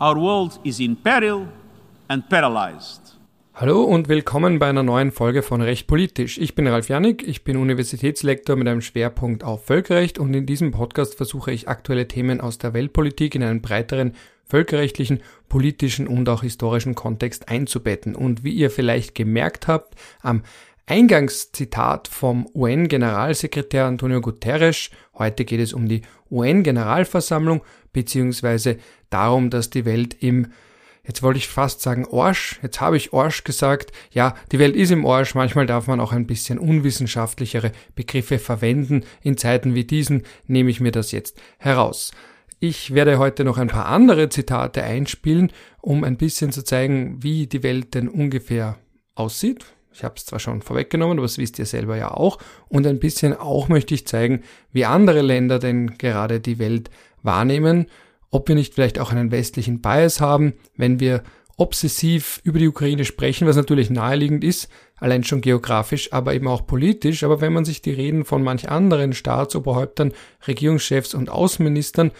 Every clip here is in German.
Our world is in peril and paralyzed. Hallo und willkommen bei einer neuen Folge von Recht Politisch. Ich bin Ralf Janik, ich bin Universitätslektor mit einem Schwerpunkt auf Völkerrecht und in diesem Podcast versuche ich aktuelle Themen aus der Weltpolitik in einen breiteren völkerrechtlichen, politischen und auch historischen Kontext einzubetten. Und wie ihr vielleicht gemerkt habt, am Eingangszitat vom UN-Generalsekretär Antonio Guterres, heute geht es um die UN-Generalversammlung, beziehungsweise darum, dass die Welt im Jetzt wollte ich fast sagen Orsch, jetzt habe ich Orsch gesagt. Ja, die Welt ist im Orsch, manchmal darf man auch ein bisschen unwissenschaftlichere Begriffe verwenden. In Zeiten wie diesen nehme ich mir das jetzt heraus. Ich werde heute noch ein paar andere Zitate einspielen, um ein bisschen zu zeigen, wie die Welt denn ungefähr aussieht. Ich habe es zwar schon vorweggenommen, aber das wisst ihr selber ja auch. Und ein bisschen auch möchte ich zeigen, wie andere Länder denn gerade die Welt wahrnehmen ob wir nicht vielleicht auch einen westlichen Bias haben, wenn wir obsessiv über die Ukraine sprechen, was natürlich naheliegend ist, allein schon geografisch, aber eben auch politisch. Aber wenn man sich die Reden von manch anderen Staatsoberhäuptern, Regierungschefs und Außenministern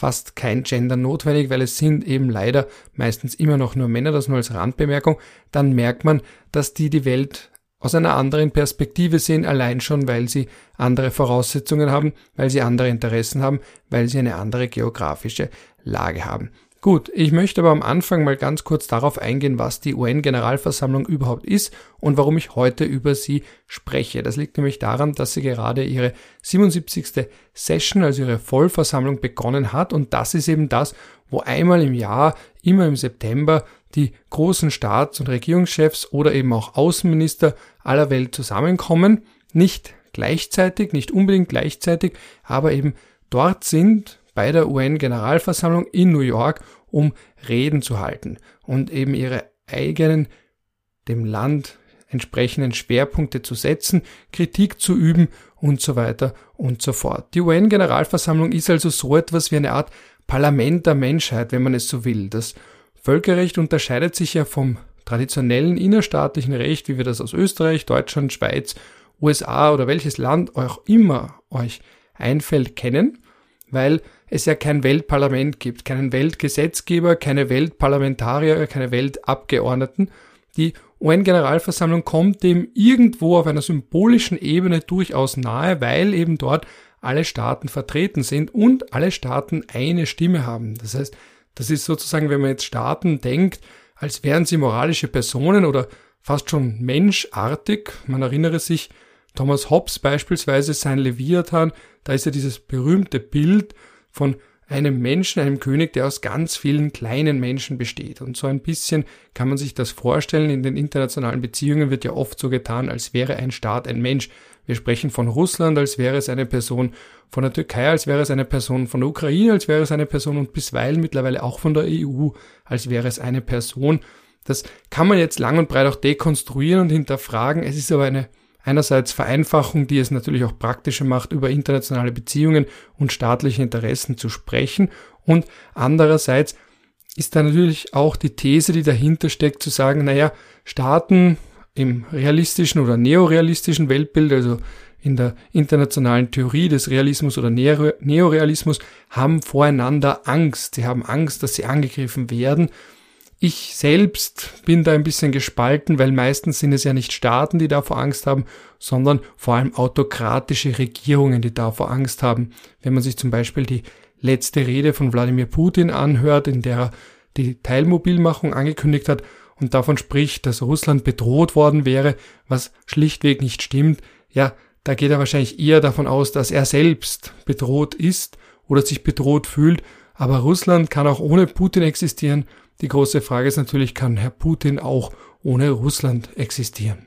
fast kein Gender notwendig, weil es sind eben leider meistens immer noch nur Männer, das nur als Randbemerkung, dann merkt man, dass die die Welt aus einer anderen Perspektive sehen, allein schon, weil sie andere Voraussetzungen haben, weil sie andere Interessen haben, weil sie eine andere geografische Lage haben. Gut, ich möchte aber am Anfang mal ganz kurz darauf eingehen, was die UN-Generalversammlung überhaupt ist und warum ich heute über sie spreche. Das liegt nämlich daran, dass sie gerade ihre 77. Session, also ihre Vollversammlung begonnen hat und das ist eben das, wo einmal im Jahr, immer im September, die großen Staats- und Regierungschefs oder eben auch Außenminister aller Welt zusammenkommen, nicht gleichzeitig, nicht unbedingt gleichzeitig, aber eben dort sind bei der UN-Generalversammlung in New York, um Reden zu halten und eben ihre eigenen, dem Land entsprechenden Schwerpunkte zu setzen, Kritik zu üben und so weiter und so fort. Die UN-Generalversammlung ist also so etwas wie eine Art Parlament der Menschheit, wenn man es so will. Das Völkerrecht unterscheidet sich ja vom traditionellen innerstaatlichen Recht, wie wir das aus Österreich, Deutschland, Schweiz, USA oder welches Land auch immer euch einfällt, kennen, weil es ja kein Weltparlament gibt, keinen Weltgesetzgeber, keine Weltparlamentarier, keine Weltabgeordneten. Die UN-Generalversammlung kommt dem irgendwo auf einer symbolischen Ebene durchaus nahe, weil eben dort alle Staaten vertreten sind und alle Staaten eine Stimme haben. Das heißt, das ist sozusagen, wenn man jetzt Staaten denkt, als wären sie moralische Personen oder fast schon menschartig. Man erinnere sich, Thomas Hobbes beispielsweise, sein Leviathan, da ist ja dieses berühmte Bild von einem Menschen, einem König, der aus ganz vielen kleinen Menschen besteht. Und so ein bisschen kann man sich das vorstellen. In den internationalen Beziehungen wird ja oft so getan, als wäre ein Staat ein Mensch. Wir sprechen von Russland, als wäre es eine Person, von der Türkei, als wäre es eine Person, von der Ukraine, als wäre es eine Person und bisweilen mittlerweile auch von der EU, als wäre es eine Person. Das kann man jetzt lang und breit auch dekonstruieren und hinterfragen. Es ist aber eine einerseits Vereinfachung, die es natürlich auch praktischer macht, über internationale Beziehungen und staatliche Interessen zu sprechen und andererseits ist da natürlich auch die These, die dahinter steckt, zu sagen, naja, Staaten im realistischen oder neorealistischen Weltbild, also in der internationalen Theorie des Realismus oder Neorealismus, haben voreinander Angst. Sie haben Angst, dass sie angegriffen werden. Ich selbst bin da ein bisschen gespalten, weil meistens sind es ja nicht Staaten, die davor Angst haben, sondern vor allem autokratische Regierungen, die davor Angst haben. Wenn man sich zum Beispiel die letzte Rede von Wladimir Putin anhört, in der er die Teilmobilmachung angekündigt hat, und davon spricht, dass Russland bedroht worden wäre, was schlichtweg nicht stimmt, ja, da geht er wahrscheinlich eher davon aus, dass er selbst bedroht ist oder sich bedroht fühlt. Aber Russland kann auch ohne Putin existieren. Die große Frage ist natürlich, kann Herr Putin auch ohne Russland existieren?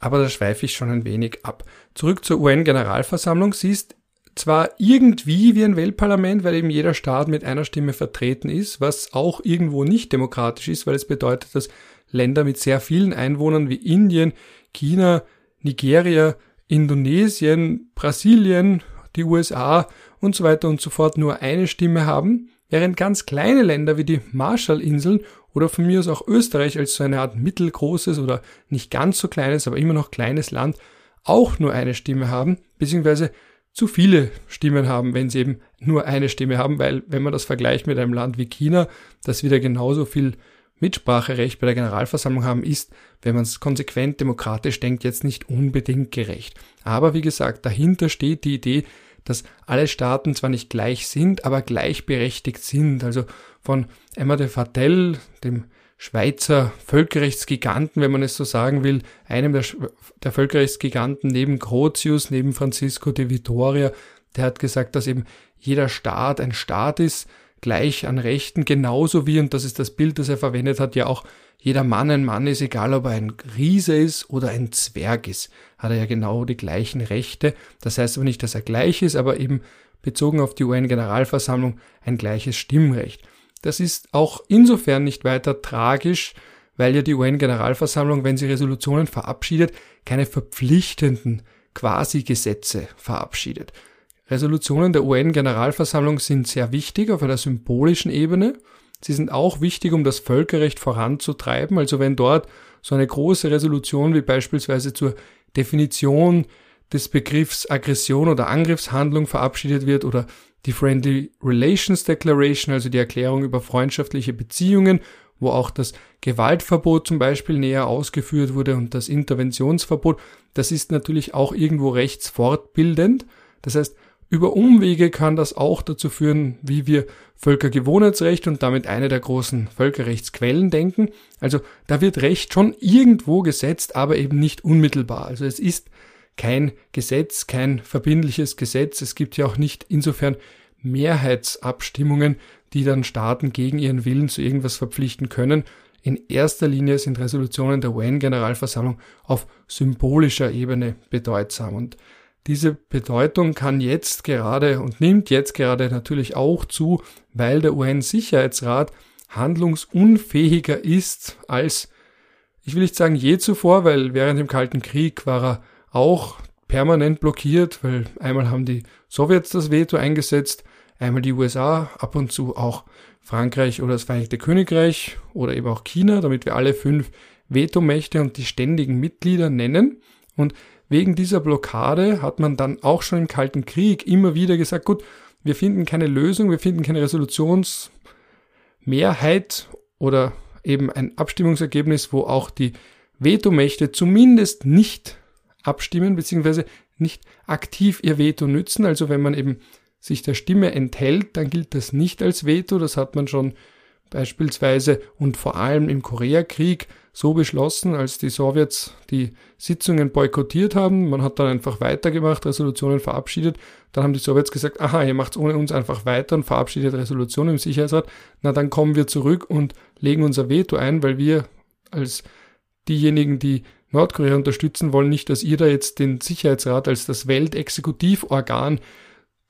Aber da schweife ich schon ein wenig ab. Zurück zur UN-Generalversammlung. Sie ist zwar irgendwie wie ein Weltparlament, weil eben jeder Staat mit einer Stimme vertreten ist, was auch irgendwo nicht demokratisch ist, weil es bedeutet, dass Länder mit sehr vielen Einwohnern wie Indien, China, Nigeria, Indonesien, Brasilien, die USA und so weiter und so fort nur eine Stimme haben, während ganz kleine Länder wie die Marshallinseln oder von mir aus auch Österreich als so eine Art mittelgroßes oder nicht ganz so kleines, aber immer noch kleines Land auch nur eine Stimme haben, beziehungsweise zu viele Stimmen haben, wenn sie eben nur eine Stimme haben, weil wenn man das vergleicht mit einem Land wie China, das wieder genauso viel Mitspracherecht bei der Generalversammlung haben, ist, wenn man es konsequent demokratisch denkt, jetzt nicht unbedingt gerecht. Aber wie gesagt, dahinter steht die Idee, dass alle Staaten zwar nicht gleich sind, aber gleichberechtigt sind. Also von Emma de Vatel, dem Schweizer Völkerrechtsgiganten, wenn man es so sagen will, einem der, der Völkerrechtsgiganten neben Grotius, neben Francisco de Vitoria, der hat gesagt, dass eben jeder Staat ein Staat ist, gleich an Rechten, genauso wie, und das ist das Bild, das er verwendet hat, ja auch jeder Mann ein Mann ist, egal ob er ein Riese ist oder ein Zwerg ist, hat er ja genau die gleichen Rechte. Das heißt aber nicht, dass er gleich ist, aber eben bezogen auf die UN-Generalversammlung ein gleiches Stimmrecht. Das ist auch insofern nicht weiter tragisch, weil ja die UN-Generalversammlung, wenn sie Resolutionen verabschiedet, keine verpflichtenden Quasi-Gesetze verabschiedet. Resolutionen der UN-Generalversammlung sind sehr wichtig auf einer symbolischen Ebene. Sie sind auch wichtig, um das Völkerrecht voranzutreiben. Also wenn dort so eine große Resolution wie beispielsweise zur Definition des Begriffs Aggression oder Angriffshandlung verabschiedet wird oder die Friendly Relations Declaration, also die Erklärung über freundschaftliche Beziehungen, wo auch das Gewaltverbot zum Beispiel näher ausgeführt wurde und das Interventionsverbot, das ist natürlich auch irgendwo rechtsfortbildend. Das heißt, über Umwege kann das auch dazu führen, wie wir Völkergewohnheitsrecht und damit eine der großen Völkerrechtsquellen denken. Also da wird Recht schon irgendwo gesetzt, aber eben nicht unmittelbar. Also es ist kein Gesetz, kein verbindliches Gesetz. Es gibt ja auch nicht insofern Mehrheitsabstimmungen, die dann Staaten gegen ihren Willen zu irgendwas verpflichten können. In erster Linie sind Resolutionen der UN-Generalversammlung auf symbolischer Ebene bedeutsam. Und diese Bedeutung kann jetzt gerade und nimmt jetzt gerade natürlich auch zu, weil der UN-Sicherheitsrat handlungsunfähiger ist als, ich will nicht sagen je zuvor, weil während dem Kalten Krieg war er auch permanent blockiert, weil einmal haben die Sowjets das Veto eingesetzt, einmal die USA, ab und zu auch Frankreich oder das Vereinigte Königreich oder eben auch China, damit wir alle fünf Vetomächte und die ständigen Mitglieder nennen. Und Wegen dieser Blockade hat man dann auch schon im Kalten Krieg immer wieder gesagt, gut, wir finden keine Lösung, wir finden keine Resolutionsmehrheit oder eben ein Abstimmungsergebnis, wo auch die Vetomächte zumindest nicht abstimmen, beziehungsweise nicht aktiv ihr Veto nützen. Also wenn man eben sich der Stimme enthält, dann gilt das nicht als Veto. Das hat man schon beispielsweise und vor allem im Koreakrieg so beschlossen, als die Sowjets die Sitzungen boykottiert haben. Man hat dann einfach weitergemacht, Resolutionen verabschiedet. Dann haben die Sowjets gesagt, aha, ihr macht ohne uns einfach weiter und verabschiedet Resolutionen im Sicherheitsrat. Na, dann kommen wir zurück und legen unser Veto ein, weil wir als diejenigen, die Nordkorea unterstützen wollen, nicht, dass ihr da jetzt den Sicherheitsrat als das Weltexekutivorgan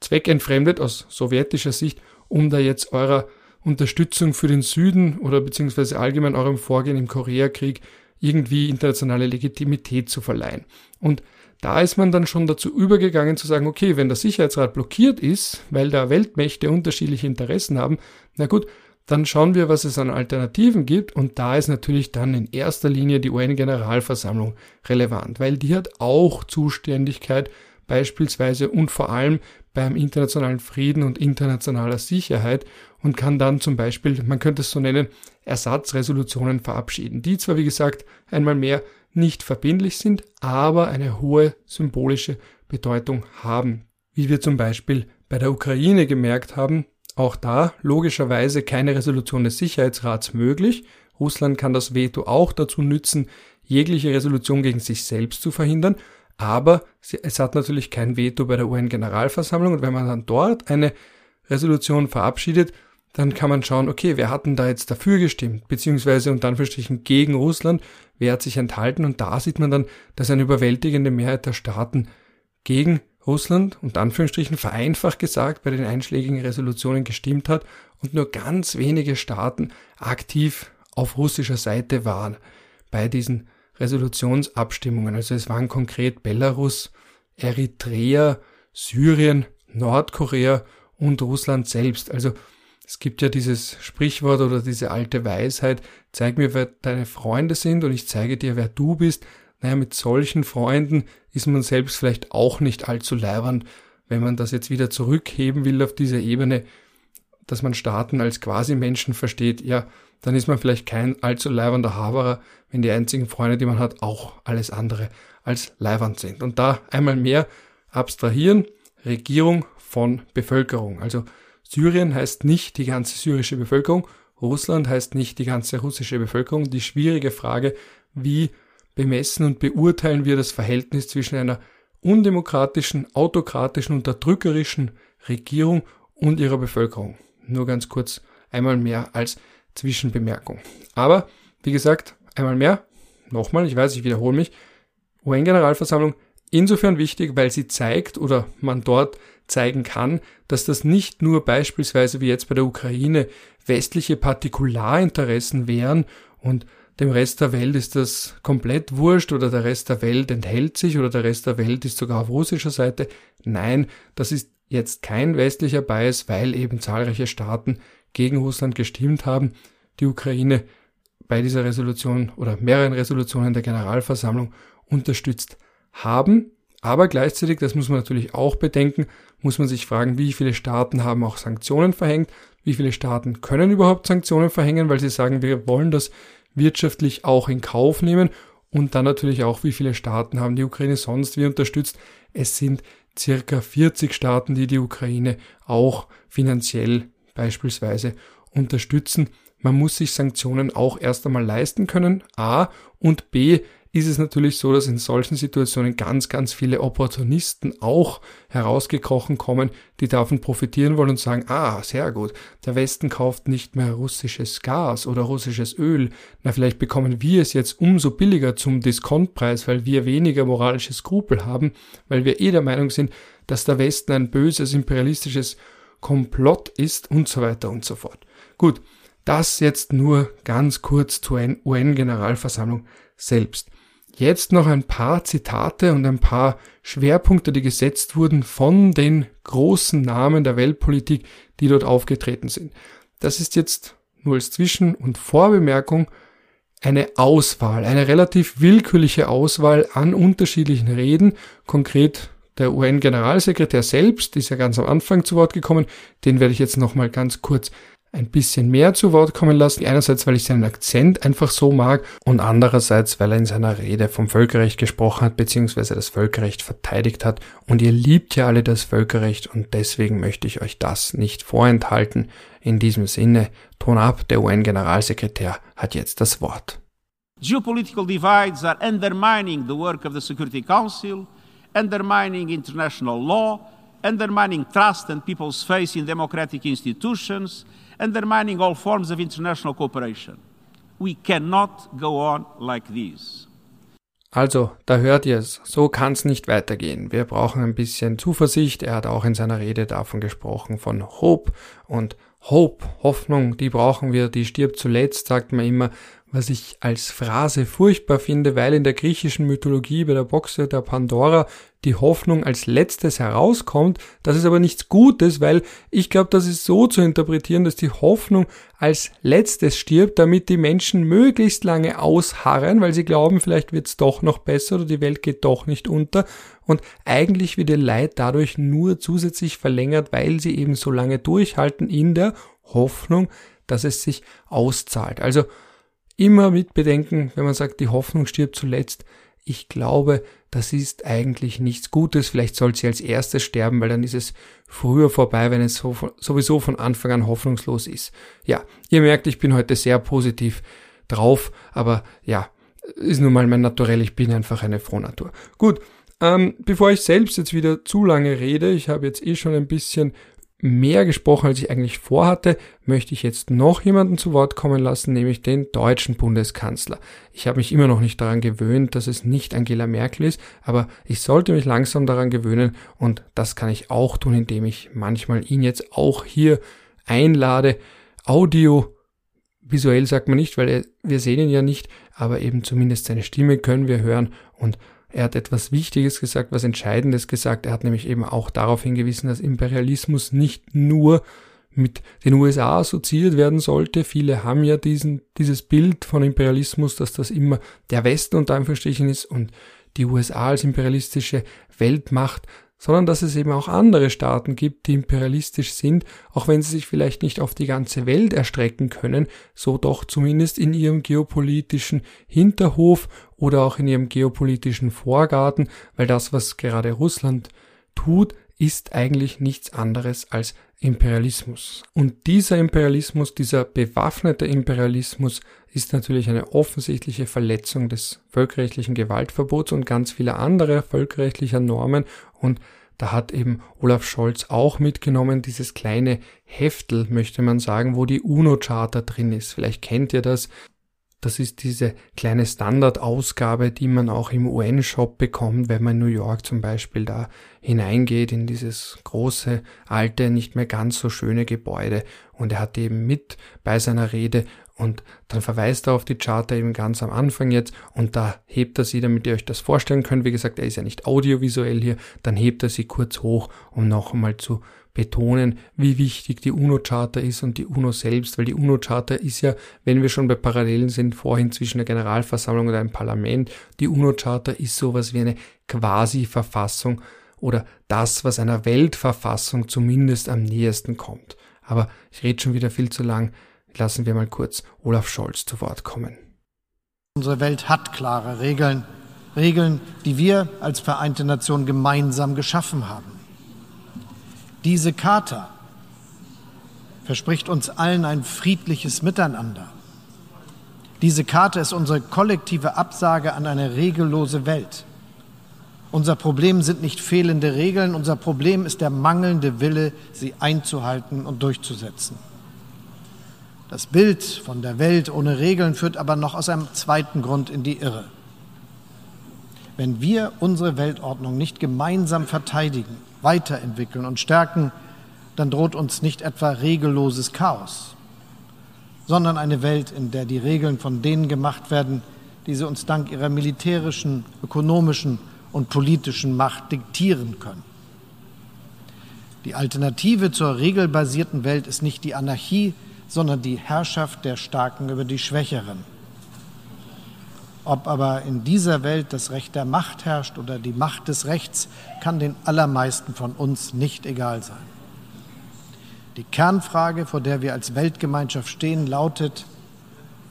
zweckentfremdet aus sowjetischer Sicht, um da jetzt eurer Unterstützung für den Süden oder beziehungsweise allgemein eurem Vorgehen im Koreakrieg irgendwie internationale Legitimität zu verleihen. Und da ist man dann schon dazu übergegangen zu sagen, okay, wenn der Sicherheitsrat blockiert ist, weil da Weltmächte unterschiedliche Interessen haben, na gut, dann schauen wir, was es an Alternativen gibt. Und da ist natürlich dann in erster Linie die UN-Generalversammlung relevant, weil die hat auch Zuständigkeit beispielsweise und vor allem beim internationalen Frieden und internationaler Sicherheit und kann dann zum Beispiel, man könnte es so nennen, Ersatzresolutionen verabschieden, die zwar wie gesagt einmal mehr nicht verbindlich sind, aber eine hohe symbolische Bedeutung haben. Wie wir zum Beispiel bei der Ukraine gemerkt haben, auch da logischerweise keine Resolution des Sicherheitsrats möglich. Russland kann das Veto auch dazu nützen, jegliche Resolution gegen sich selbst zu verhindern, aber es hat natürlich kein Veto bei der UN-Generalversammlung und wenn man dann dort eine Resolution verabschiedet, dann kann man schauen, okay, wer hat denn da jetzt dafür gestimmt, beziehungsweise unter Anführungsstrichen gegen Russland, wer hat sich enthalten? Und da sieht man dann, dass eine überwältigende Mehrheit der Staaten gegen Russland, unter Anführungsstrichen vereinfacht gesagt, bei den einschlägigen Resolutionen gestimmt hat und nur ganz wenige Staaten aktiv auf russischer Seite waren bei diesen Resolutionsabstimmungen. Also es waren konkret Belarus, Eritrea, Syrien, Nordkorea und Russland selbst. Also es gibt ja dieses Sprichwort oder diese alte Weisheit, zeig mir, wer deine Freunde sind und ich zeige dir, wer du bist. Naja, mit solchen Freunden ist man selbst vielleicht auch nicht allzu leibernd, wenn man das jetzt wieder zurückheben will auf diese Ebene, dass man Staaten als Quasi-Menschen versteht, ja, dann ist man vielleicht kein allzu leibernder Haberer, wenn die einzigen Freunde, die man hat, auch alles andere als leibernd sind. Und da einmal mehr abstrahieren, Regierung von Bevölkerung. Also Syrien heißt nicht die ganze syrische Bevölkerung, Russland heißt nicht die ganze russische Bevölkerung. Die schwierige Frage, wie bemessen und beurteilen wir das Verhältnis zwischen einer undemokratischen, autokratischen, unterdrückerischen Regierung und ihrer Bevölkerung. Nur ganz kurz einmal mehr als Zwischenbemerkung. Aber, wie gesagt, einmal mehr, nochmal, ich weiß, ich wiederhole mich, UN-Generalversammlung insofern wichtig, weil sie zeigt oder man dort zeigen kann, dass das nicht nur beispielsweise wie jetzt bei der Ukraine westliche Partikularinteressen wären und dem Rest der Welt ist das komplett wurscht oder der Rest der Welt enthält sich oder der Rest der Welt ist sogar auf russischer Seite. Nein, das ist jetzt kein westlicher Bias, weil eben zahlreiche Staaten gegen Russland gestimmt haben. Die Ukraine bei dieser Resolution oder mehreren Resolutionen der Generalversammlung unterstützt haben. Aber gleichzeitig, das muss man natürlich auch bedenken, muss man sich fragen, wie viele Staaten haben auch Sanktionen verhängt, wie viele Staaten können überhaupt Sanktionen verhängen, weil sie sagen, wir wollen das wirtschaftlich auch in Kauf nehmen und dann natürlich auch, wie viele Staaten haben die Ukraine sonst wie unterstützt. Es sind circa 40 Staaten, die die Ukraine auch finanziell beispielsweise unterstützen. Man muss sich Sanktionen auch erst einmal leisten können, a, und b, ist es natürlich so, dass in solchen Situationen ganz, ganz viele Opportunisten auch herausgekrochen kommen, die davon profitieren wollen und sagen, ah, sehr gut, der Westen kauft nicht mehr russisches Gas oder russisches Öl, na vielleicht bekommen wir es jetzt umso billiger zum Diskontpreis, weil wir weniger moralische Skrupel haben, weil wir eh der Meinung sind, dass der Westen ein böses imperialistisches Komplott ist und so weiter und so fort. Gut, das jetzt nur ganz kurz zur UN-Generalversammlung selbst. Jetzt noch ein paar Zitate und ein paar Schwerpunkte, die gesetzt wurden von den großen Namen der Weltpolitik, die dort aufgetreten sind. Das ist jetzt nur als Zwischen- und Vorbemerkung eine Auswahl, eine relativ willkürliche Auswahl an unterschiedlichen Reden. Konkret der UN-Generalsekretär selbst ist ja ganz am Anfang zu Wort gekommen. Den werde ich jetzt nochmal ganz kurz ein bisschen mehr zu Wort kommen lassen. Einerseits, weil ich seinen Akzent einfach so mag und andererseits, weil er in seiner Rede vom Völkerrecht gesprochen hat, beziehungsweise das Völkerrecht verteidigt hat. Und ihr liebt ja alle das Völkerrecht und deswegen möchte ich euch das nicht vorenthalten. In diesem Sinne, Ton ab, der UN-Generalsekretär hat jetzt das Wort. Geopolitical divides are undermining the work of the Security Council, undermining international law, undermining trust and people's faith in democratic institutions, undermining all forms of international cooperation. We cannot go on like this. Also, da hört ihr es. So kann es nicht weitergehen. Wir brauchen ein bisschen Zuversicht. Er hat auch in seiner Rede davon gesprochen, von Hope und Hope, Hoffnung, die brauchen wir, die stirbt zuletzt, sagt man immer was ich als Phrase furchtbar finde, weil in der griechischen Mythologie bei der Boxe der Pandora die Hoffnung als letztes herauskommt. Das ist aber nichts Gutes, weil ich glaube, das ist so zu interpretieren, dass die Hoffnung als letztes stirbt, damit die Menschen möglichst lange ausharren, weil sie glauben, vielleicht wird es doch noch besser oder die Welt geht doch nicht unter. Und eigentlich wird ihr Leid dadurch nur zusätzlich verlängert, weil sie eben so lange durchhalten in der Hoffnung, dass es sich auszahlt. Also immer mit bedenken, wenn man sagt, die Hoffnung stirbt zuletzt. Ich glaube, das ist eigentlich nichts Gutes. Vielleicht soll sie als erstes sterben, weil dann ist es früher vorbei, wenn es so, sowieso von Anfang an hoffnungslos ist. Ja, ihr merkt, ich bin heute sehr positiv drauf, aber ja, ist nun mal mein Naturell. Ich bin einfach eine Frohnatur. Gut, ähm, bevor ich selbst jetzt wieder zu lange rede, ich habe jetzt eh schon ein bisschen mehr gesprochen, als ich eigentlich vorhatte, möchte ich jetzt noch jemanden zu Wort kommen lassen, nämlich den deutschen Bundeskanzler. Ich habe mich immer noch nicht daran gewöhnt, dass es nicht Angela Merkel ist, aber ich sollte mich langsam daran gewöhnen und das kann ich auch tun, indem ich manchmal ihn jetzt auch hier einlade. Audio, visuell sagt man nicht, weil wir sehen ihn ja nicht, aber eben zumindest seine Stimme können wir hören und er hat etwas Wichtiges gesagt, was Entscheidendes gesagt. Er hat nämlich eben auch darauf hingewiesen, dass Imperialismus nicht nur mit den USA assoziiert werden sollte. Viele haben ja diesen, dieses Bild von Imperialismus, dass das immer der Westen unter Anführungsstrichen ist und die USA als imperialistische Weltmacht sondern dass es eben auch andere Staaten gibt, die imperialistisch sind, auch wenn sie sich vielleicht nicht auf die ganze Welt erstrecken können, so doch zumindest in ihrem geopolitischen Hinterhof oder auch in ihrem geopolitischen Vorgarten, weil das, was gerade Russland tut, ist eigentlich nichts anderes als Imperialismus. Und dieser Imperialismus, dieser bewaffnete Imperialismus ist natürlich eine offensichtliche Verletzung des völkerrechtlichen Gewaltverbots und ganz vieler anderer völkerrechtlicher Normen und da hat eben Olaf Scholz auch mitgenommen, dieses kleine Heftel, möchte man sagen, wo die UNO-Charta drin ist. Vielleicht kennt ihr das. Das ist diese kleine Standardausgabe, die man auch im UN-Shop bekommt, wenn man in New York zum Beispiel da hineingeht in dieses große, alte, nicht mehr ganz so schöne Gebäude. Und er hat eben mit bei seiner Rede und dann verweist er auf die Charta eben ganz am Anfang jetzt und da hebt er sie, damit ihr euch das vorstellen könnt. Wie gesagt, er ist ja nicht audiovisuell hier, dann hebt er sie kurz hoch, um noch einmal zu betonen, wie wichtig die UNO-Charta ist und die UNO selbst, weil die UNO-Charta ist ja, wenn wir schon bei Parallelen sind, vorhin zwischen der Generalversammlung und einem Parlament, die UNO-Charta ist sowas wie eine Quasi-Verfassung oder das, was einer Weltverfassung zumindest am nähersten kommt. Aber ich rede schon wieder viel zu lang. Lassen wir mal kurz Olaf Scholz zu Wort kommen. Unsere Welt hat klare Regeln, Regeln, die wir als Vereinte Nation gemeinsam geschaffen haben. Diese Charta verspricht uns allen ein friedliches Miteinander. Diese Charta ist unsere kollektive Absage an eine regellose Welt. Unser Problem sind nicht fehlende Regeln, unser Problem ist der mangelnde Wille, sie einzuhalten und durchzusetzen. Das Bild von der Welt ohne Regeln führt aber noch aus einem zweiten Grund in die Irre. Wenn wir unsere Weltordnung nicht gemeinsam verteidigen, weiterentwickeln und stärken, dann droht uns nicht etwa regelloses Chaos, sondern eine Welt, in der die Regeln von denen gemacht werden, die sie uns dank ihrer militärischen, ökonomischen und politischen Macht diktieren können. Die Alternative zur regelbasierten Welt ist nicht die Anarchie, sondern die Herrschaft der Starken über die Schwächeren. Ob aber in dieser Welt das Recht der Macht herrscht oder die Macht des Rechts, kann den allermeisten von uns nicht egal sein. Die Kernfrage, vor der wir als Weltgemeinschaft stehen, lautet,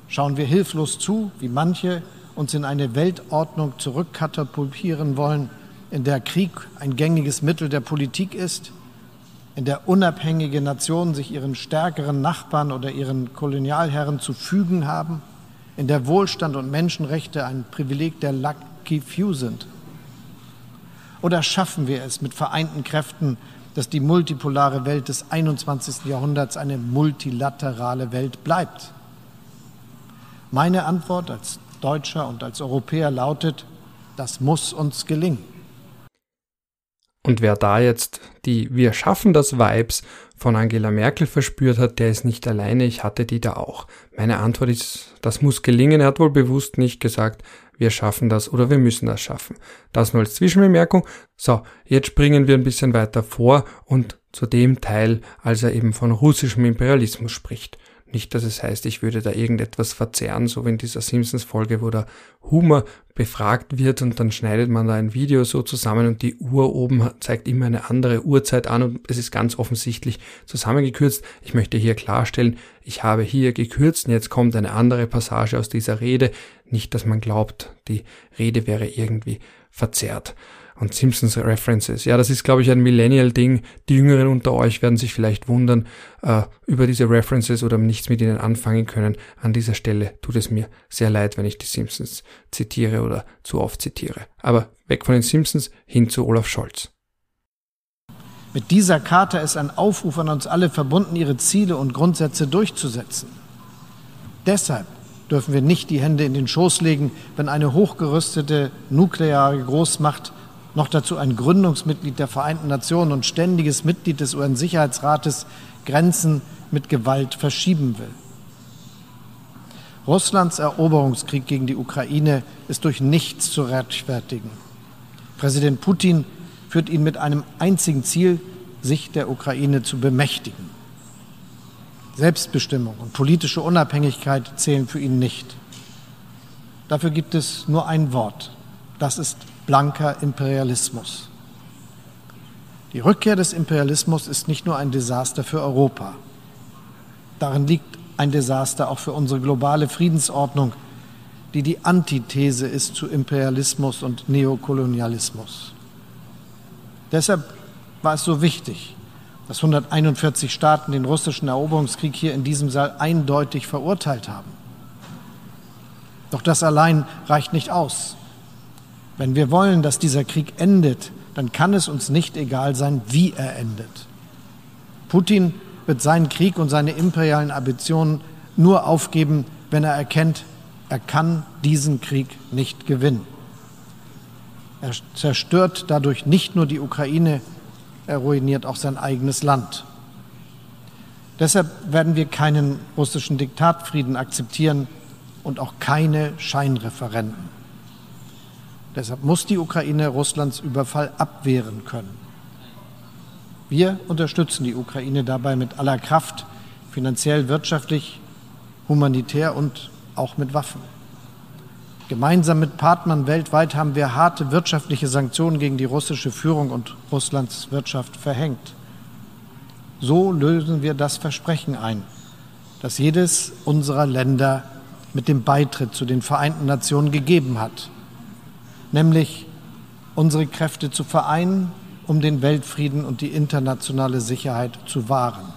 schauen wir hilflos zu, wie manche uns in eine Weltordnung zurückkatapultieren wollen, in der Krieg ein gängiges Mittel der Politik ist, in der unabhängige Nationen sich ihren stärkeren Nachbarn oder ihren Kolonialherren zu fügen haben? In der Wohlstand und Menschenrechte ein Privileg der Lucky Few sind? Oder schaffen wir es mit vereinten Kräften, dass die multipolare Welt des 21. Jahrhunderts eine multilaterale Welt bleibt? Meine Antwort als Deutscher und als Europäer lautet, das muss uns gelingen. Und wer da jetzt die Wir schaffen das Vibes von Angela Merkel verspürt hat, der ist nicht alleine, ich hatte die da auch. Meine Antwort ist, das muss gelingen. Er hat wohl bewusst nicht gesagt, wir schaffen das oder wir müssen das schaffen. Das nur als Zwischenbemerkung. So, jetzt springen wir ein bisschen weiter vor und zu dem Teil, als er eben von russischem Imperialismus spricht. Nicht, dass es heißt, ich würde da irgendetwas verzerren, so wie in dieser Simpsons-Folge, wo der Humor befragt wird und dann schneidet man da ein Video so zusammen und die Uhr oben zeigt immer eine andere Uhrzeit an und es ist ganz offensichtlich zusammengekürzt. Ich möchte hier klarstellen, ich habe hier gekürzt und jetzt kommt eine andere Passage aus dieser Rede. Nicht, dass man glaubt, die Rede wäre irgendwie verzerrt und Simpsons References. Ja, das ist, glaube ich, ein Millennial-Ding. Die Jüngeren unter euch werden sich vielleicht wundern äh, über diese References oder nichts mit ihnen anfangen können. An dieser Stelle tut es mir sehr leid, wenn ich die Simpsons zitiere oder zu oft zitiere. Aber weg von den Simpsons hin zu Olaf Scholz. Mit dieser Charta ist ein Aufruf an uns alle verbunden, ihre Ziele und Grundsätze durchzusetzen. Deshalb dürfen wir nicht die Hände in den Schoß legen, wenn eine hochgerüstete nukleare Großmacht noch dazu ein Gründungsmitglied der Vereinten Nationen und ständiges Mitglied des UN-Sicherheitsrates, Grenzen mit Gewalt verschieben will. Russlands Eroberungskrieg gegen die Ukraine ist durch nichts zu rechtfertigen. Präsident Putin führt ihn mit einem einzigen Ziel, sich der Ukraine zu bemächtigen. Selbstbestimmung und politische Unabhängigkeit zählen für ihn nicht. Dafür gibt es nur ein Wort. Das ist blanker Imperialismus. Die Rückkehr des Imperialismus ist nicht nur ein Desaster für Europa. Darin liegt ein Desaster auch für unsere globale Friedensordnung, die die Antithese ist zu Imperialismus und Neokolonialismus. Deshalb war es so wichtig, dass 141 Staaten den russischen Eroberungskrieg hier in diesem Saal eindeutig verurteilt haben. Doch das allein reicht nicht aus. Wenn wir wollen, dass dieser Krieg endet, dann kann es uns nicht egal sein, wie er endet. Putin wird seinen Krieg und seine imperialen Ambitionen nur aufgeben, wenn er erkennt, er kann diesen Krieg nicht gewinnen. Er zerstört dadurch nicht nur die Ukraine, er ruiniert auch sein eigenes Land. Deshalb werden wir keinen russischen Diktatfrieden akzeptieren und auch keine Scheinreferenden. Deshalb muss die Ukraine Russlands Überfall abwehren können. Wir unterstützen die Ukraine dabei mit aller Kraft, finanziell, wirtschaftlich, humanitär und auch mit Waffen. Gemeinsam mit Partnern weltweit haben wir harte wirtschaftliche Sanktionen gegen die russische Führung und Russlands Wirtschaft verhängt. So lösen wir das Versprechen ein, das jedes unserer Länder mit dem Beitritt zu den Vereinten Nationen gegeben hat nämlich unsere Kräfte zu vereinen, um den Weltfrieden und die internationale Sicherheit zu wahren.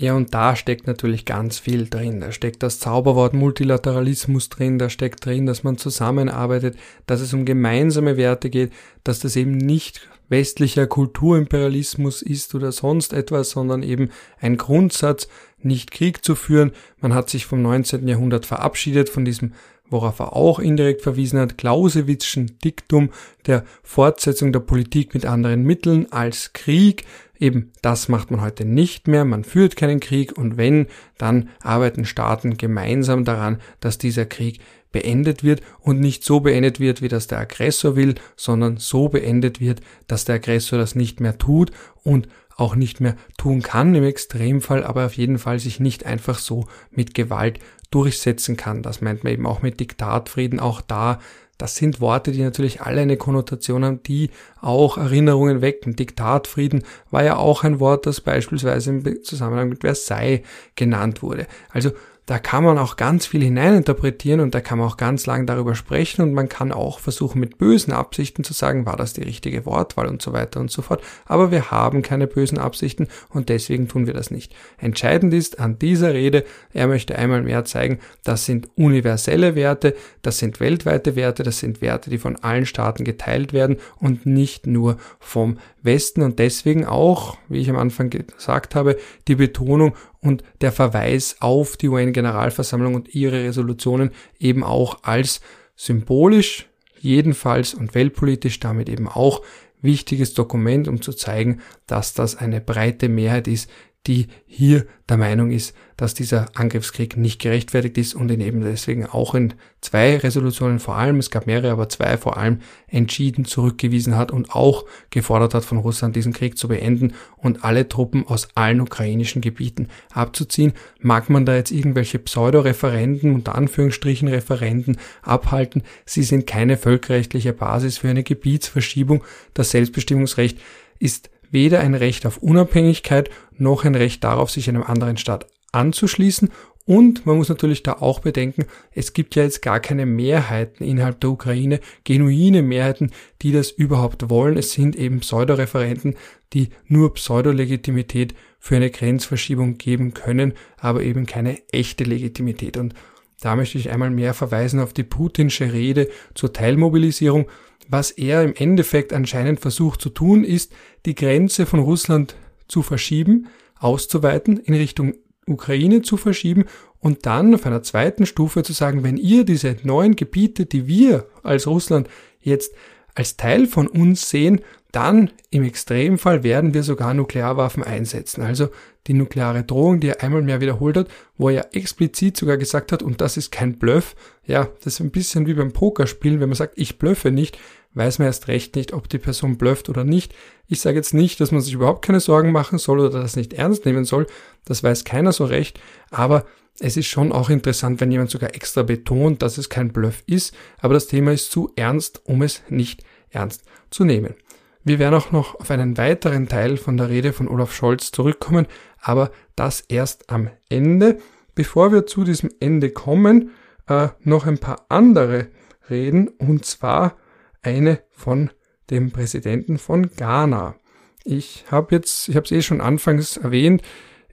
Ja, und da steckt natürlich ganz viel drin. Da steckt das Zauberwort Multilateralismus drin, da steckt drin, dass man zusammenarbeitet, dass es um gemeinsame Werte geht, dass das eben nicht westlicher Kulturimperialismus ist oder sonst etwas, sondern eben ein Grundsatz, nicht Krieg zu führen. Man hat sich vom 19. Jahrhundert verabschiedet von diesem worauf er auch indirekt verwiesen hat, Clausewitzschen Diktum der Fortsetzung der Politik mit anderen Mitteln als Krieg. Eben das macht man heute nicht mehr, man führt keinen Krieg und wenn, dann arbeiten Staaten gemeinsam daran, dass dieser Krieg beendet wird und nicht so beendet wird, wie das der Aggressor will, sondern so beendet wird, dass der Aggressor das nicht mehr tut und auch nicht mehr tun kann im Extremfall, aber auf jeden Fall sich nicht einfach so mit Gewalt durchsetzen kann. Das meint man eben auch mit Diktatfrieden, auch da. Das sind Worte, die natürlich alle eine Konnotation haben, die auch Erinnerungen wecken. Diktatfrieden war ja auch ein Wort, das beispielsweise im Zusammenhang mit Versailles genannt wurde. Also da kann man auch ganz viel hineininterpretieren und da kann man auch ganz lang darüber sprechen und man kann auch versuchen mit bösen Absichten zu sagen, war das die richtige Wortwahl und so weiter und so fort. Aber wir haben keine bösen Absichten und deswegen tun wir das nicht. Entscheidend ist an dieser Rede, er möchte einmal mehr zeigen, das sind universelle Werte, das sind weltweite Werte, das sind Werte, die von allen Staaten geteilt werden und nicht nur vom Westen und deswegen auch, wie ich am Anfang gesagt habe, die Betonung und der Verweis auf die UN-Generalversammlung und ihre Resolutionen eben auch als symbolisch jedenfalls und weltpolitisch damit eben auch wichtiges Dokument, um zu zeigen, dass das eine breite Mehrheit ist, die hier der Meinung ist, dass dieser Angriffskrieg nicht gerechtfertigt ist und ihn eben deswegen auch in zwei Resolutionen vor allem, es gab mehrere, aber zwei vor allem entschieden zurückgewiesen hat und auch gefordert hat von Russland, diesen Krieg zu beenden und alle Truppen aus allen ukrainischen Gebieten abzuziehen. Mag man da jetzt irgendwelche Pseudo-Referenden, unter Anführungsstrichen Referenden abhalten? Sie sind keine völkerrechtliche Basis für eine Gebietsverschiebung. Das Selbstbestimmungsrecht ist weder ein Recht auf Unabhängigkeit noch ein Recht darauf, sich einem anderen Staat anzuschließen. Und man muss natürlich da auch bedenken, es gibt ja jetzt gar keine Mehrheiten innerhalb der Ukraine, genuine Mehrheiten, die das überhaupt wollen. Es sind eben Pseudoreferenten, die nur Pseudolegitimität für eine Grenzverschiebung geben können, aber eben keine echte Legitimität. Und da möchte ich einmal mehr verweisen auf die putinsche Rede zur Teilmobilisierung. Was er im Endeffekt anscheinend versucht zu tun, ist, die Grenze von Russland zu verschieben, auszuweiten, in Richtung Ukraine zu verschieben und dann auf einer zweiten Stufe zu sagen, wenn ihr diese neuen Gebiete, die wir als Russland jetzt als Teil von uns sehen, dann im Extremfall werden wir sogar Nuklearwaffen einsetzen. Also die nukleare Drohung, die er einmal mehr wiederholt hat, wo er ja explizit sogar gesagt hat, und das ist kein Bluff, ja, das ist ein bisschen wie beim Pokerspielen, wenn man sagt, ich bluffe nicht, weiß man erst recht nicht, ob die Person blufft oder nicht. Ich sage jetzt nicht, dass man sich überhaupt keine Sorgen machen soll oder das nicht ernst nehmen soll, das weiß keiner so recht, aber es ist schon auch interessant, wenn jemand sogar extra betont, dass es kein Bluff ist, aber das Thema ist zu ernst, um es nicht ernst zu nehmen. Wir werden auch noch auf einen weiteren Teil von der Rede von Olaf Scholz zurückkommen, aber das erst am Ende. Bevor wir zu diesem Ende kommen, äh, noch ein paar andere Reden, und zwar eine von dem Präsidenten von Ghana. Ich habe jetzt, ich habe es eh schon anfangs erwähnt,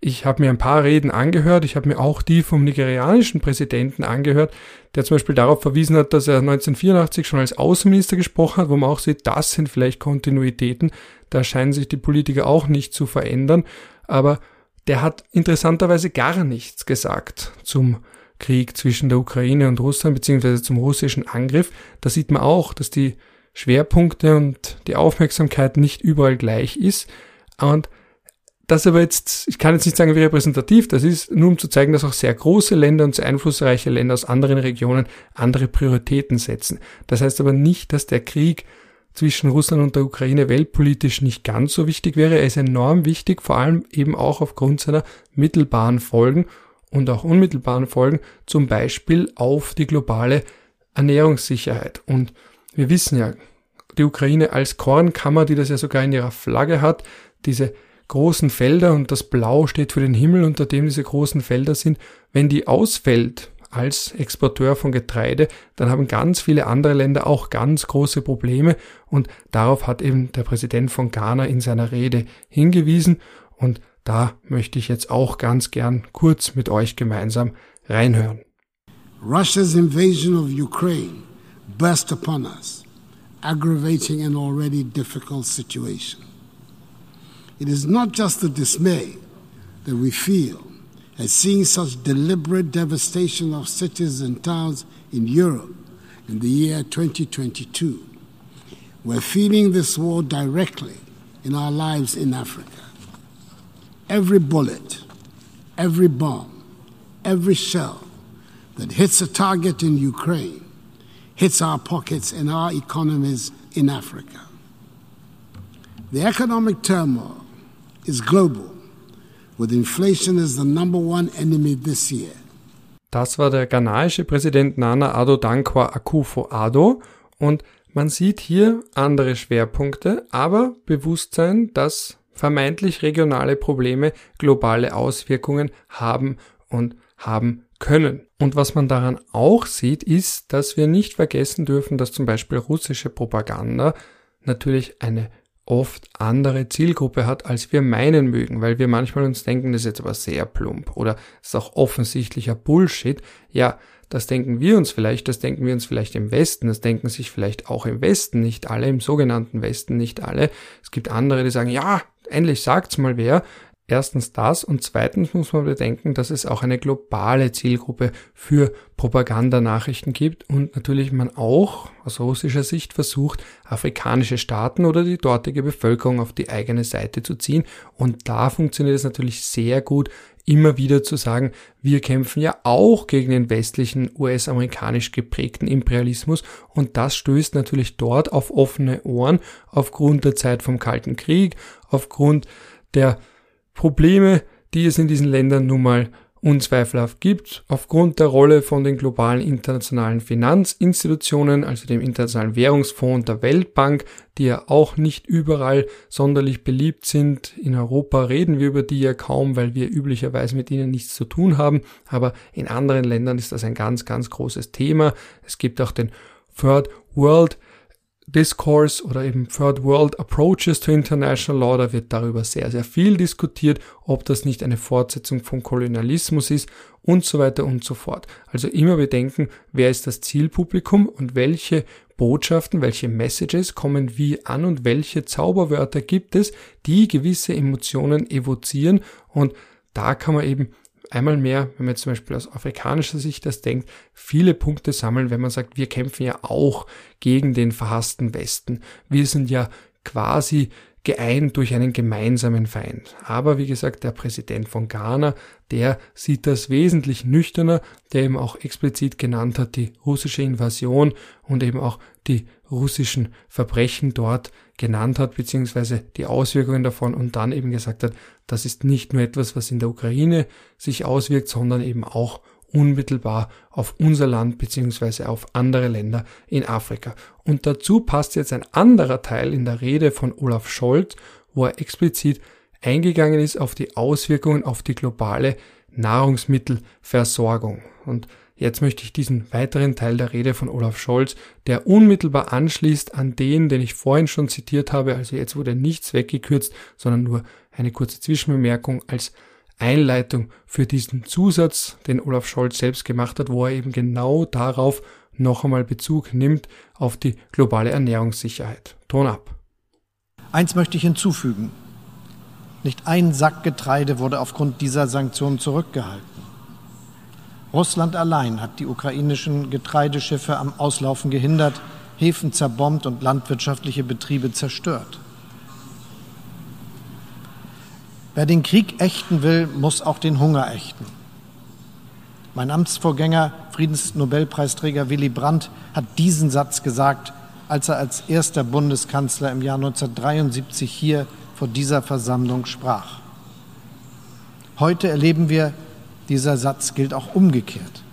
ich habe mir ein paar Reden angehört. Ich habe mir auch die vom nigerianischen Präsidenten angehört, der zum Beispiel darauf verwiesen hat, dass er 1984 schon als Außenminister gesprochen hat, wo man auch sieht, das sind vielleicht Kontinuitäten. Da scheinen sich die Politiker auch nicht zu verändern. Aber der hat interessanterweise gar nichts gesagt zum Krieg zwischen der Ukraine und Russland, beziehungsweise zum russischen Angriff. Da sieht man auch, dass die Schwerpunkte und die Aufmerksamkeit nicht überall gleich ist. Und das aber jetzt, ich kann jetzt nicht sagen, wie repräsentativ das ist, nur um zu zeigen, dass auch sehr große Länder und sehr einflussreiche Länder aus anderen Regionen andere Prioritäten setzen. Das heißt aber nicht, dass der Krieg zwischen Russland und der Ukraine weltpolitisch nicht ganz so wichtig wäre. Er ist enorm wichtig, vor allem eben auch aufgrund seiner mittelbaren Folgen und auch unmittelbaren Folgen, zum Beispiel auf die globale Ernährungssicherheit. Und wir wissen ja, die Ukraine als Kornkammer, die das ja sogar in ihrer Flagge hat, diese großen Felder und das Blau steht für den Himmel, unter dem diese großen Felder sind, wenn die ausfällt als Exporteur von Getreide, dann haben ganz viele andere Länder auch ganz große Probleme und darauf hat eben der Präsident von Ghana in seiner Rede hingewiesen und da möchte ich jetzt auch ganz gern kurz mit euch gemeinsam reinhören. Russia's invasion of Ukraine burst upon us, aggravating an already difficult situation. It is not just the dismay that we feel at seeing such deliberate devastation of cities and towns in Europe in the year 2022. We're feeling this war directly in our lives in Africa. Every bullet, every bomb, every shell that hits a target in Ukraine hits our pockets and our economies in Africa. The economic turmoil is global, with inflation as the number one enemy this year. Das war der ghanaische Präsident Nana Addo Dankwa Akufo-Addo und man sieht hier andere Schwerpunkte, aber Bewusstsein, dass vermeintlich regionale Probleme globale Auswirkungen haben und haben können. Und was man daran auch sieht, ist, dass wir nicht vergessen dürfen, dass zum Beispiel russische Propaganda natürlich eine oft andere Zielgruppe hat, als wir meinen mögen, weil wir manchmal uns denken, das ist jetzt aber sehr plump oder das ist auch offensichtlicher Bullshit. Ja, das denken wir uns vielleicht, das denken wir uns vielleicht im Westen, das denken sich vielleicht auch im Westen nicht alle, im sogenannten Westen nicht alle. Es gibt andere, die sagen, ja, endlich sagt's mal wer, Erstens das und zweitens muss man bedenken, dass es auch eine globale Zielgruppe für Propagandanachrichten gibt und natürlich man auch aus russischer Sicht versucht, afrikanische Staaten oder die dortige Bevölkerung auf die eigene Seite zu ziehen. Und da funktioniert es natürlich sehr gut, immer wieder zu sagen, wir kämpfen ja auch gegen den westlichen US-amerikanisch geprägten Imperialismus und das stößt natürlich dort auf offene Ohren aufgrund der Zeit vom Kalten Krieg, aufgrund der Probleme, die es in diesen Ländern nun mal unzweifelhaft gibt, aufgrund der Rolle von den globalen internationalen Finanzinstitutionen, also dem Internationalen Währungsfonds und der Weltbank, die ja auch nicht überall sonderlich beliebt sind. In Europa reden wir über die ja kaum, weil wir üblicherweise mit ihnen nichts zu tun haben, aber in anderen Ländern ist das ein ganz, ganz großes Thema. Es gibt auch den Third World Discourse oder eben Third World Approaches to International Law, da wird darüber sehr, sehr viel diskutiert, ob das nicht eine Fortsetzung vom Kolonialismus ist und so weiter und so fort. Also immer bedenken, wer ist das Zielpublikum und welche Botschaften, welche Messages kommen wie an und welche Zauberwörter gibt es, die gewisse Emotionen evozieren und da kann man eben einmal mehr, wenn man jetzt zum Beispiel aus afrikanischer Sicht das denkt, viele Punkte sammeln, wenn man sagt, wir kämpfen ja auch gegen den verhassten Westen. Wir sind ja quasi geeint durch einen gemeinsamen Feind. Aber wie gesagt, der Präsident von Ghana, der sieht das wesentlich nüchterner, der eben auch explizit genannt hat, die russische Invasion und eben auch die russischen Verbrechen dort genannt hat, beziehungsweise die Auswirkungen davon und dann eben gesagt hat, das ist nicht nur etwas, was in der Ukraine sich auswirkt, sondern eben auch unmittelbar auf unser Land beziehungsweise auf andere Länder in Afrika. Und dazu passt jetzt ein anderer Teil in der Rede von Olaf Scholz, wo er explizit eingegangen ist auf die Auswirkungen auf die globale Nahrungsmittelversorgung. Und jetzt möchte ich diesen weiteren Teil der Rede von Olaf Scholz, der unmittelbar anschließt an den, den ich vorhin schon zitiert habe, also jetzt wurde nichts weggekürzt, sondern nur eine kurze Zwischenbemerkung als Einleitung für diesen Zusatz, den Olaf Scholz selbst gemacht hat, wo er eben genau darauf noch einmal Bezug nimmt auf die globale Ernährungssicherheit. Ton ab. Eins möchte ich hinzufügen. Nicht ein Sack Getreide wurde aufgrund dieser Sanktionen zurückgehalten. Russland allein hat die ukrainischen Getreideschiffe am Auslaufen gehindert, Häfen zerbombt und landwirtschaftliche Betriebe zerstört. Wer den Krieg ächten will, muss auch den Hunger ächten. Mein Amtsvorgänger, Friedensnobelpreisträger Willy Brandt, hat diesen Satz gesagt, als er als erster Bundeskanzler im Jahr 1973 hier vor dieser Versammlung sprach. Heute erleben wir, dieser Satz gilt auch umgekehrt.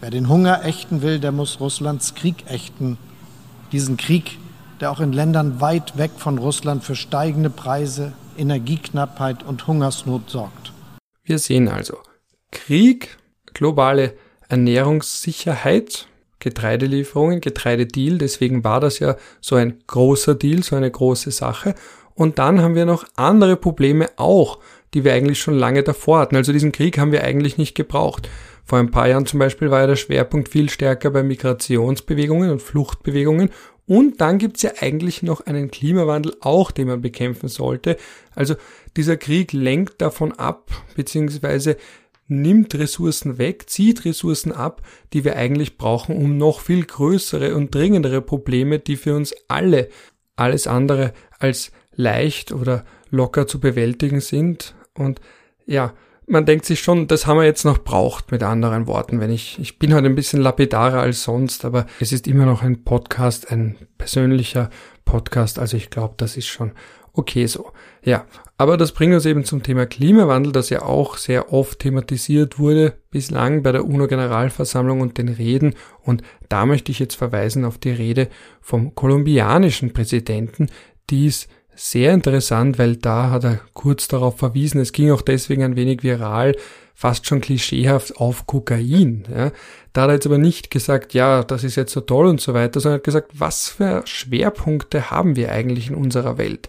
Wer den Hunger ächten will, der muss Russlands Krieg ächten. Diesen Krieg, der auch in Ländern weit weg von Russland für steigende Preise, Energieknappheit und Hungersnot sorgt. Wir sehen also Krieg, globale Ernährungssicherheit, Getreidelieferungen, Getreidedeal, deswegen war das ja so ein großer Deal, so eine große Sache. Und dann haben wir noch andere Probleme auch, die wir eigentlich schon lange davor hatten. Also diesen Krieg haben wir eigentlich nicht gebraucht. Vor ein paar Jahren zum Beispiel war ja der Schwerpunkt viel stärker bei Migrationsbewegungen und Fluchtbewegungen. Und dann gibt's ja eigentlich noch einen Klimawandel auch, den man bekämpfen sollte. Also dieser Krieg lenkt davon ab, beziehungsweise nimmt Ressourcen weg, zieht Ressourcen ab, die wir eigentlich brauchen, um noch viel größere und dringendere Probleme, die für uns alle alles andere als leicht oder locker zu bewältigen sind. Und ja, man denkt sich schon, das haben wir jetzt noch braucht, mit anderen Worten. Wenn ich, ich bin halt ein bisschen lapidarer als sonst, aber es ist immer noch ein Podcast, ein persönlicher Podcast. Also ich glaube, das ist schon okay so. Ja, aber das bringt uns eben zum Thema Klimawandel, das ja auch sehr oft thematisiert wurde bislang bei der UNO-Generalversammlung und den Reden. Und da möchte ich jetzt verweisen auf die Rede vom kolumbianischen Präsidenten, die ist sehr interessant, weil da hat er kurz darauf verwiesen, es ging auch deswegen ein wenig viral, fast schon klischeehaft auf Kokain. Ja. Da hat er jetzt aber nicht gesagt, ja, das ist jetzt so toll und so weiter, sondern hat gesagt, was für Schwerpunkte haben wir eigentlich in unserer Welt?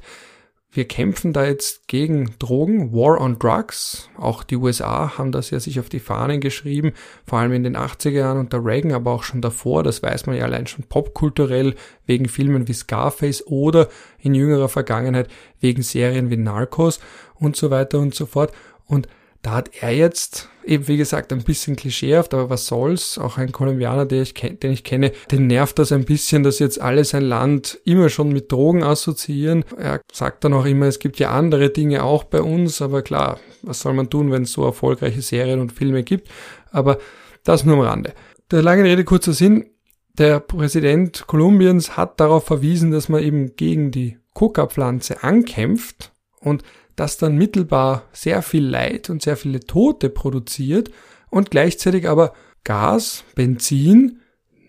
Wir kämpfen da jetzt gegen Drogen, War on Drugs. Auch die USA haben das ja sich auf die Fahnen geschrieben, vor allem in den 80er Jahren unter Reagan, aber auch schon davor. Das weiß man ja allein schon popkulturell wegen Filmen wie Scarface oder in jüngerer Vergangenheit wegen Serien wie Narcos und so weiter und so fort. Und da hat er jetzt eben, wie gesagt, ein bisschen klischeehaft, aber was soll's? Auch ein Kolumbianer, den ich, den ich kenne, den nervt das ein bisschen, dass jetzt alle sein Land immer schon mit Drogen assoziieren. Er sagt dann auch immer, es gibt ja andere Dinge auch bei uns, aber klar, was soll man tun, wenn es so erfolgreiche Serien und Filme gibt? Aber das nur am Rande. Der lange Rede, kurzer Sinn. Der Präsident Kolumbiens hat darauf verwiesen, dass man eben gegen die Coca-Pflanze ankämpft und das dann mittelbar sehr viel Leid und sehr viele Tote produziert und gleichzeitig aber Gas, Benzin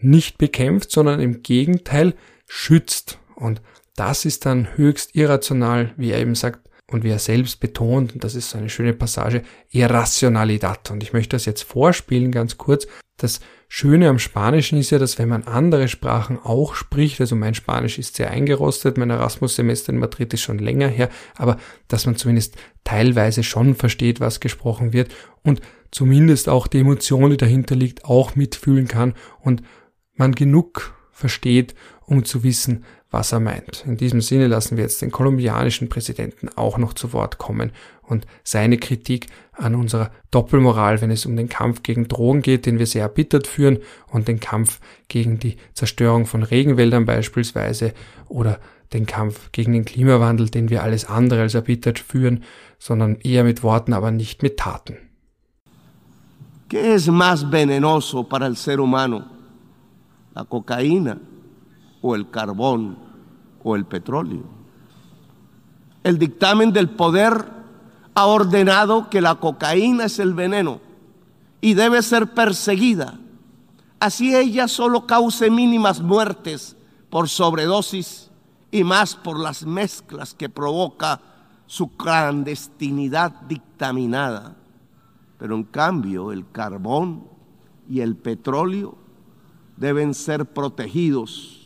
nicht bekämpft, sondern im Gegenteil schützt. Und das ist dann höchst irrational, wie er eben sagt, und wie er selbst betont, und das ist so eine schöne Passage, Irrationalidad. Und ich möchte das jetzt vorspielen, ganz kurz. Das Schöne am Spanischen ist ja, dass wenn man andere Sprachen auch spricht, also mein Spanisch ist sehr eingerostet, mein Erasmus-Semester in Madrid ist schon länger her, aber dass man zumindest teilweise schon versteht, was gesprochen wird und zumindest auch die Emotion, die dahinter liegt, auch mitfühlen kann und man genug versteht, um zu wissen, was er meint. In diesem Sinne lassen wir jetzt den kolumbianischen Präsidenten auch noch zu Wort kommen und seine Kritik an unserer Doppelmoral, wenn es um den Kampf gegen Drogen geht, den wir sehr erbittert führen, und den Kampf gegen die Zerstörung von Regenwäldern beispielsweise oder den Kampf gegen den Klimawandel, den wir alles andere als erbittert führen, sondern eher mit Worten, aber nicht mit Taten. ¿Qué es más venenoso para el ser humano? ¿La cocaína o el carbón o el petróleo? El dictamen del poder ha ordenado que la cocaína es el veneno y debe ser perseguida. Así ella solo cause mínimas muertes por sobredosis y más por las mezclas que provoca su clandestinidad dictaminada. Pero en cambio el carbón y el petróleo deben ser protegidos.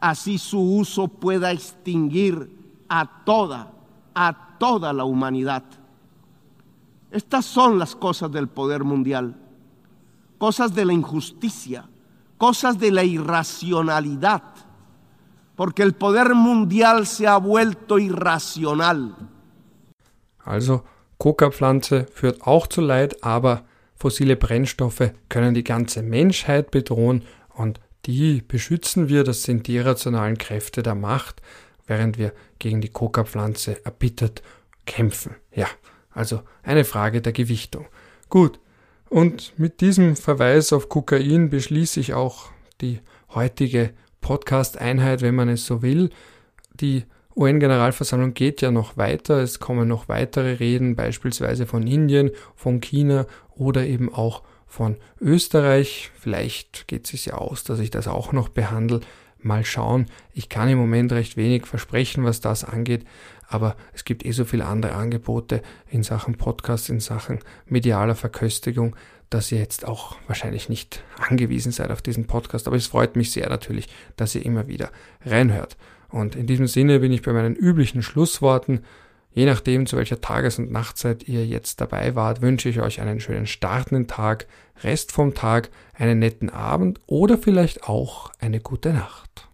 Así su uso pueda extinguir a toda, a toda la humanidad. Estas son las cosas del poder mundial, cosas de la injusticia, cosas de la irracionalidad, porque el poder mundial se ha vuelto irracional. Also, Coca-Pflanze führt auch zu Leid, aber fossile Brennstoffe können die ganze Menschheit bedrohen und die beschützen wir, das sind die irrationalen Kräfte der Macht, während wir gegen die Coca-Pflanze erbittert kämpfen. Ja, also eine Frage der Gewichtung. Gut, und mit diesem Verweis auf Kokain beschließe ich auch die heutige Podcast-Einheit, wenn man es so will. Die UN-Generalversammlung geht ja noch weiter. Es kommen noch weitere Reden, beispielsweise von Indien, von China oder eben auch von Österreich. Vielleicht geht es ja aus, dass ich das auch noch behandle. Mal schauen. Ich kann im Moment recht wenig versprechen, was das angeht, aber es gibt eh so viele andere Angebote in Sachen Podcast, in Sachen medialer Verköstigung, dass ihr jetzt auch wahrscheinlich nicht angewiesen seid auf diesen Podcast. Aber es freut mich sehr natürlich, dass ihr immer wieder reinhört. Und in diesem Sinne bin ich bei meinen üblichen Schlussworten. Je nachdem, zu welcher Tages- und Nachtzeit ihr jetzt dabei wart, wünsche ich euch einen schönen startenden Tag, Rest vom Tag, einen netten Abend oder vielleicht auch eine gute Nacht.